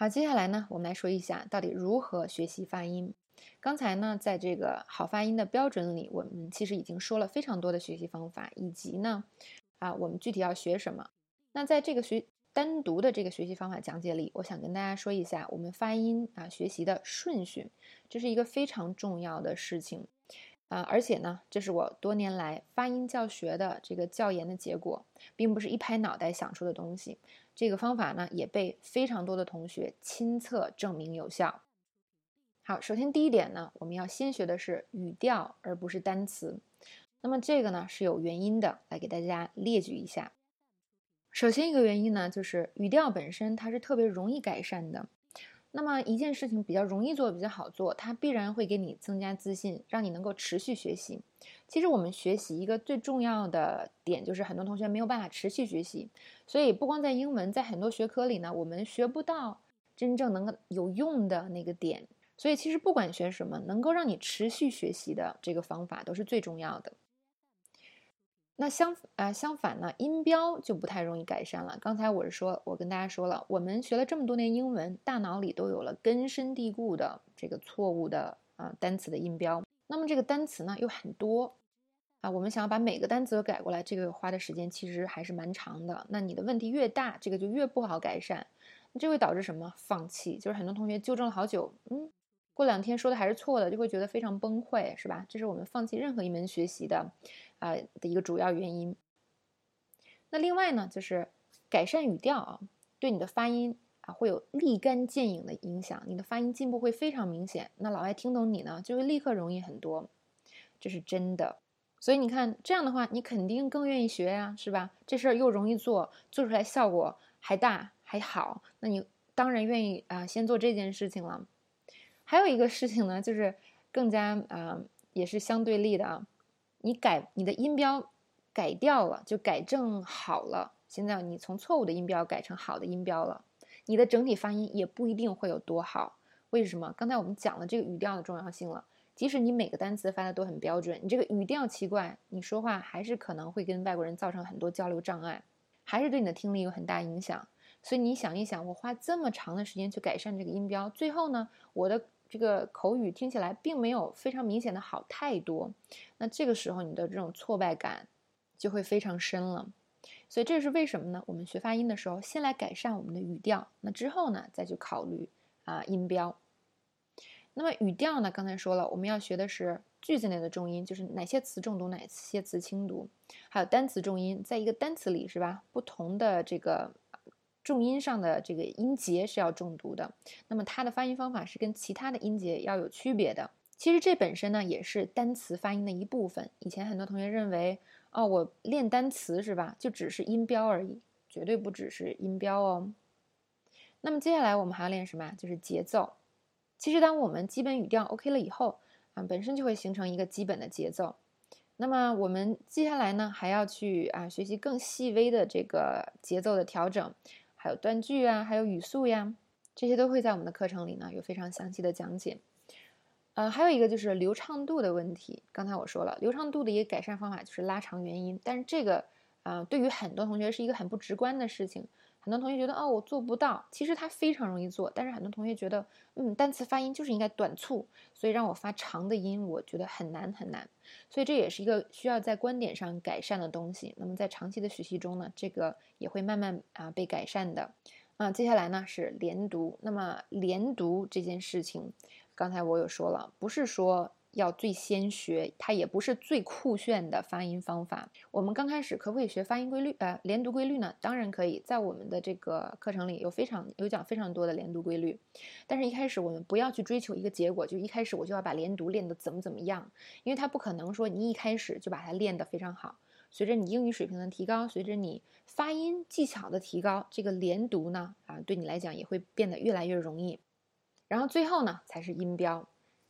好，接下来呢，我们来说一下到底如何学习发音。刚才呢，在这个好发音的标准里，我们其实已经说了非常多的学习方法，以及呢，啊，我们具体要学什么。那在这个学单独的这个学习方法讲解里，我想跟大家说一下我们发音啊学习的顺序，这是一个非常重要的事情啊，而且呢，这是我多年来发音教学的这个教研的结果，并不是一拍脑袋想出的东西。这个方法呢，也被非常多的同学亲测证明有效。好，首先第一点呢，我们要先学的是语调，而不是单词。那么这个呢是有原因的，来给大家列举一下。首先一个原因呢，就是语调本身它是特别容易改善的。那么一件事情比较容易做，比较好做，它必然会给你增加自信，让你能够持续学习。其实我们学习一个最重要的点，就是很多同学没有办法持续学习。所以不光在英文，在很多学科里呢，我们学不到真正能够有用的那个点。所以其实不管学什么，能够让你持续学习的这个方法都是最重要的。那相啊相反呢，音标就不太容易改善了。刚才我是说，我跟大家说了，我们学了这么多年英文，大脑里都有了根深蒂固的这个错误的啊单词的音标。那么这个单词呢又很多啊，我们想要把每个单词都改过来，这个花的时间其实还是蛮长的。那你的问题越大，这个就越不好改善，这会导致什么？放弃，就是很多同学纠正了好久，嗯。过两天说的还是错的，就会觉得非常崩溃，是吧？这是我们放弃任何一门学习的，啊的一个主要原因。那另外呢，就是改善语调啊，对你的发音啊会有立竿见影的影响，你的发音进步会非常明显。那老外听懂你呢，就会立刻容易很多，这是真的。所以你看这样的话，你肯定更愿意学呀，是吧？这事儿又容易做，做出来效果还大还好，那你当然愿意啊，先做这件事情了。还有一个事情呢，就是更加啊，也是相对立的啊。你改你的音标改掉了，就改正好了。现在你从错误的音标改成好的音标了，你的整体发音也不一定会有多好。为什么？刚才我们讲了这个语调的重要性了。即使你每个单词发的都很标准，你这个语调奇怪，你说话还是可能会跟外国人造成很多交流障碍，还是对你的听力有很大影响。所以你想一想，我花这么长的时间去改善这个音标，最后呢，我的。这个口语听起来并没有非常明显的好太多，那这个时候你的这种挫败感就会非常深了。所以这是为什么呢？我们学发音的时候，先来改善我们的语调，那之后呢，再去考虑啊音标。那么语调呢，刚才说了，我们要学的是句子内的重音，就是哪些词重读，哪些词轻读，还有单词重音，在一个单词里是吧？不同的这个。重音上的这个音节是要重读的，那么它的发音方法是跟其他的音节要有区别的。其实这本身呢也是单词发音的一部分。以前很多同学认为，哦，我练单词是吧？就只是音标而已，绝对不只是音标哦。那么接下来我们还要练什么？就是节奏。其实当我们基本语调 OK 了以后，啊，本身就会形成一个基本的节奏。那么我们接下来呢还要去啊学习更细微的这个节奏的调整。还有断句啊，还有语速呀，这些都会在我们的课程里呢有非常详细的讲解。呃，还有一个就是流畅度的问题。刚才我说了，流畅度的一个改善方法就是拉长元音，但是这个啊，对于很多同学是一个很不直观的事情。很多同学觉得哦，我做不到。其实它非常容易做，但是很多同学觉得，嗯，单词发音就是应该短促，所以让我发长的音，我觉得很难很难。所以这也是一个需要在观点上改善的东西。那么在长期的学习中呢，这个也会慢慢啊被改善的。啊，接下来呢是连读。那么连读这件事情，刚才我有说了，不是说。要最先学，它也不是最酷炫的发音方法。我们刚开始可不可以学发音规律？呃，连读规律呢？当然可以，在我们的这个课程里有非常有讲非常多的连读规律。但是，一开始我们不要去追求一个结果，就一开始我就要把连读练得怎么怎么样，因为它不可能说你一开始就把它练得非常好。随着你英语水平的提高，随着你发音技巧的提高，这个连读呢，啊，对你来讲也会变得越来越容易。然后最后呢，才是音标。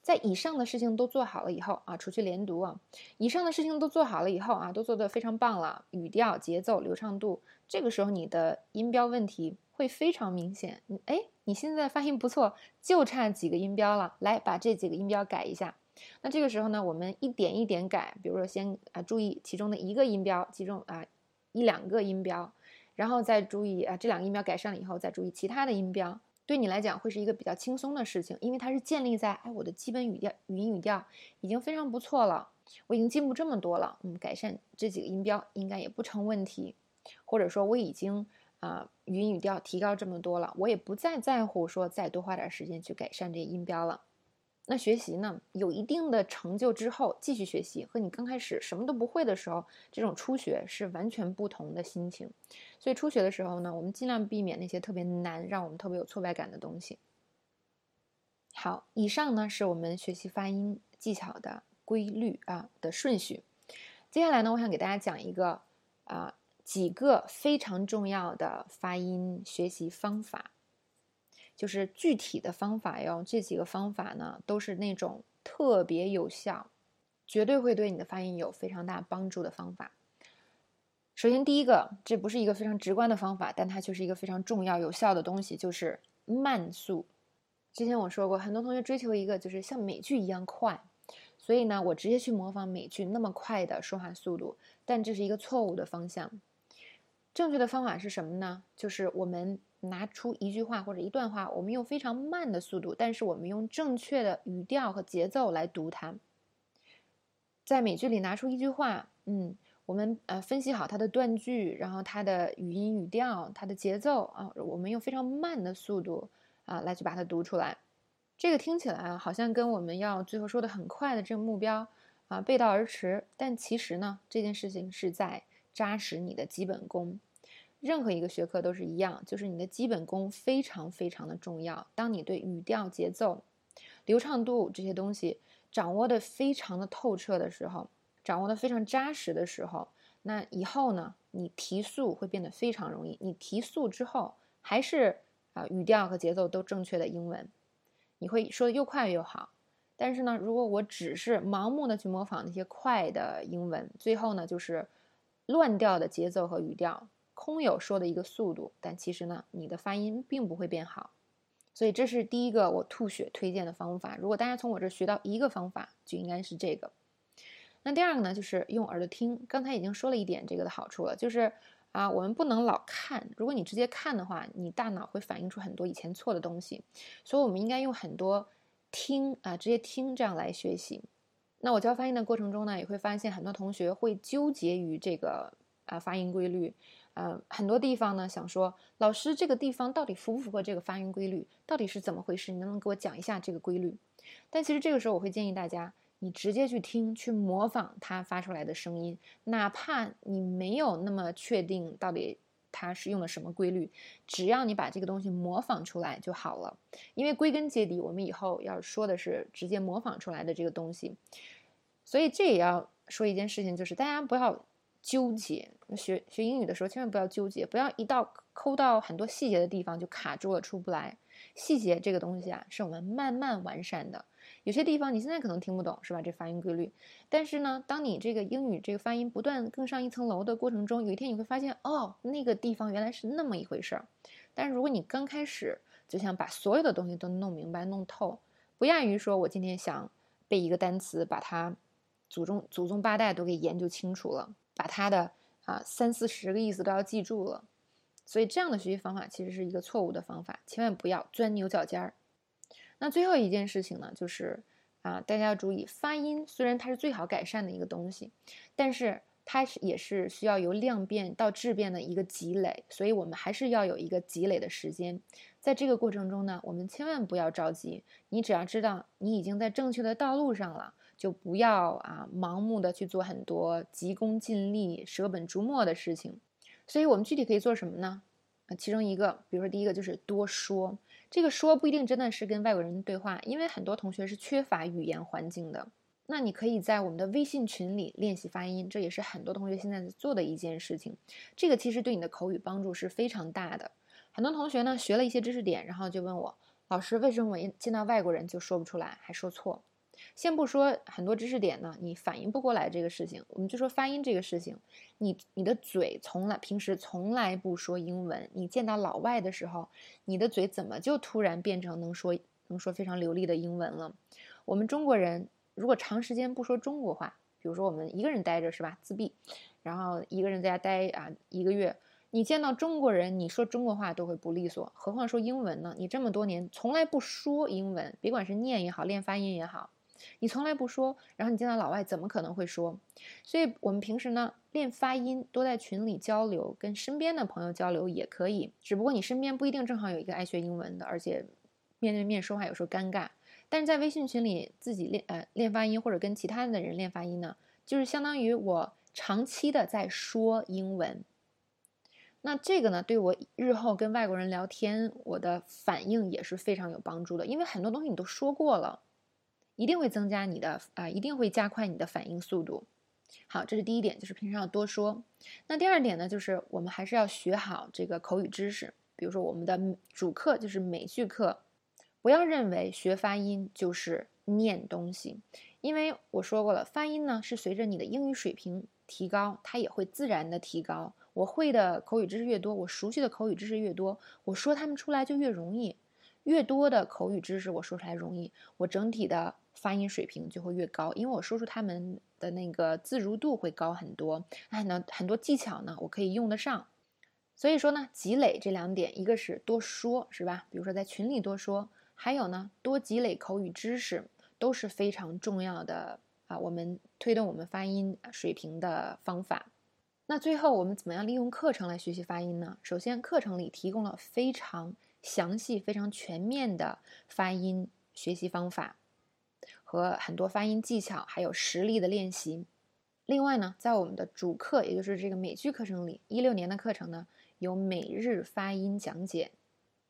在以上的事情都做好了以后啊，除去连读啊，以上的事情都做好了以后啊，都做得非常棒了，语调、节奏、流畅度，这个时候你的音标问题会非常明显。哎，你现在发音不错，就差几个音标了，来把这几个音标改一下。那这个时候呢，我们一点一点改，比如说先啊注意其中的一个音标，其中啊一两个音标，然后再注意啊这两个音标改善了以后，再注意其他的音标。对你来讲会是一个比较轻松的事情，因为它是建立在哎我的基本语调、语音语调已经非常不错了，我已经进步这么多了，嗯，改善这几个音标应该也不成问题，或者说我已经啊语音语调提高这么多了，我也不再在乎说再多花点时间去改善这些音标了。那学习呢，有一定的成就之后继续学习，和你刚开始什么都不会的时候，这种初学是完全不同的心情。所以初学的时候呢，我们尽量避免那些特别难、让我们特别有挫败感的东西。好，以上呢是我们学习发音技巧的规律啊的顺序。接下来呢，我想给大家讲一个啊几个非常重要的发音学习方法。就是具体的方法哟，这几个方法呢，都是那种特别有效，绝对会对你的发音有非常大帮助的方法。首先，第一个，这不是一个非常直观的方法，但它却是一个非常重要有效的东西，就是慢速。之前我说过，很多同学追求一个就是像美剧一样快，所以呢，我直接去模仿美剧那么快的说话速度，但这是一个错误的方向。正确的方法是什么呢？就是我们。拿出一句话或者一段话，我们用非常慢的速度，但是我们用正确的语调和节奏来读它。在美剧里拿出一句话，嗯，我们呃分析好它的断句，然后它的语音语调、它的节奏啊，我们用非常慢的速度啊来去把它读出来。这个听起来啊好像跟我们要最后说的很快的这个目标啊背道而驰，但其实呢，这件事情是在扎实你的基本功。任何一个学科都是一样，就是你的基本功非常非常的重要。当你对语调、节奏、流畅度这些东西掌握的非常的透彻的时候，掌握的非常扎实的时候，那以后呢，你提速会变得非常容易。你提速之后，还是啊语调和节奏都正确的英文，你会说的又快又好。但是呢，如果我只是盲目的去模仿那些快的英文，最后呢，就是乱掉的节奏和语调。空有说的一个速度，但其实呢，你的发音并不会变好。所以这是第一个我吐血推荐的方法。如果大家从我这学到一个方法，就应该是这个。那第二个呢，就是用耳朵听。刚才已经说了一点这个的好处了，就是啊，我们不能老看。如果你直接看的话，你大脑会反映出很多以前错的东西。所以我们应该用很多听啊，直接听这样来学习。那我教发音的过程中呢，也会发现很多同学会纠结于这个啊发音规律。呃，很多地方呢，想说老师这个地方到底符不符合这个发音规律？到底是怎么回事？你能不能给我讲一下这个规律？但其实这个时候，我会建议大家，你直接去听，去模仿他发出来的声音，哪怕你没有那么确定到底他是用了什么规律，只要你把这个东西模仿出来就好了。因为归根结底，我们以后要说的是直接模仿出来的这个东西。所以这也要说一件事情，就是大家不要。纠结学学英语的时候，千万不要纠结，不要一到抠到很多细节的地方就卡住了，出不来。细节这个东西啊，是我们慢慢完善的。有些地方你现在可能听不懂，是吧？这发音规律。但是呢，当你这个英语这个发音不断更上一层楼的过程中，有一天你会发现，哦，那个地方原来是那么一回事儿。但是如果你刚开始就想把所有的东西都弄明白、弄透，不亚于说我今天想背一个单词，把它祖宗祖宗八代都给研究清楚了。把它的啊三四十个意思都要记住了，所以这样的学习方法其实是一个错误的方法，千万不要钻牛角尖儿。那最后一件事情呢，就是啊，大家要注意发音，虽然它是最好改善的一个东西，但是它是也是需要由量变到质变的一个积累，所以我们还是要有一个积累的时间。在这个过程中呢，我们千万不要着急，你只要知道你已经在正确的道路上了。就不要啊，盲目的去做很多急功近利、舍本逐末的事情。所以，我们具体可以做什么呢？啊，其中一个，比如说第一个就是多说。这个说不一定真的是跟外国人对话，因为很多同学是缺乏语言环境的。那你可以在我们的微信群里练习发音，这也是很多同学现在做的一件事情。这个其实对你的口语帮助是非常大的。很多同学呢学了一些知识点，然后就问我，老师，为什么我见到外国人就说不出来，还说错？先不说很多知识点呢，你反应不过来这个事情，我们就说发音这个事情，你你的嘴从来平时从来不说英文，你见到老外的时候，你的嘴怎么就突然变成能说能说非常流利的英文了？我们中国人如果长时间不说中国话，比如说我们一个人待着是吧，自闭，然后一个人在家待啊一个月，你见到中国人，你说中国话都会不利索，何况说英文呢？你这么多年从来不说英文，别管是念也好，练发音也好，你从来不说，然后你见到老外怎么可能会说？所以我们平时呢练发音，多在群里交流，跟身边的朋友交流也可以。只不过你身边不一定正好有一个爱学英文的，而且面对面说话有时候尴尬。但是在微信群里自己练呃练发音，或者跟其他的人练发音呢，就是相当于我长期的在说英文。那这个呢，对我日后跟外国人聊天，我的反应也是非常有帮助的，因为很多东西你都说过了，一定会增加你的啊，一定会加快你的反应速度。好，这是第一点，就是平常要多说。那第二点呢，就是我们还是要学好这个口语知识，比如说我们的主课就是美剧课，不要认为学发音就是念东西，因为我说过了，发音呢是随着你的英语水平提高，它也会自然的提高。我会的口语知识越多，我熟悉的口语知识越多，我说他们出来就越容易。越多的口语知识我说出来容易，我整体的发音水平就会越高，因为我说出他们的那个自如度会高很多。哎，那很多技巧呢，我可以用得上。所以说呢，积累这两点，一个是多说，是吧？比如说在群里多说，还有呢，多积累口语知识，都是非常重要的啊。我们推动我们发音水平的方法。那最后我们怎么样利用课程来学习发音呢？首先，课程里提供了非常详细、非常全面的发音学习方法和很多发音技巧，还有实例的练习。另外呢，在我们的主课，也就是这个美剧课程里，一六年的课程呢，有每日发音讲解，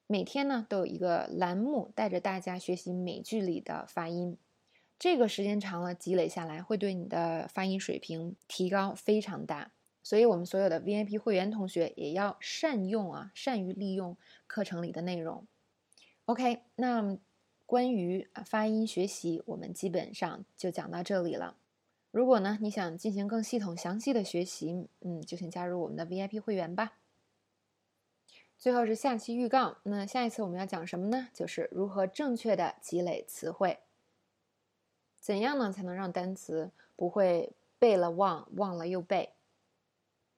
每天呢都有一个栏目带着大家学习美剧里的发音。这个时间长了，积累下来会对你的发音水平提高非常大。所以，我们所有的 VIP 会员同学也要善用啊，善于利用课程里的内容。OK，那关于发音学习，我们基本上就讲到这里了。如果呢，你想进行更系统、详细的学习，嗯，就请加入我们的 VIP 会员吧。最后是下期预告，那下一次我们要讲什么呢？就是如何正确的积累词汇。怎样呢，才能让单词不会背了忘，忘了又背？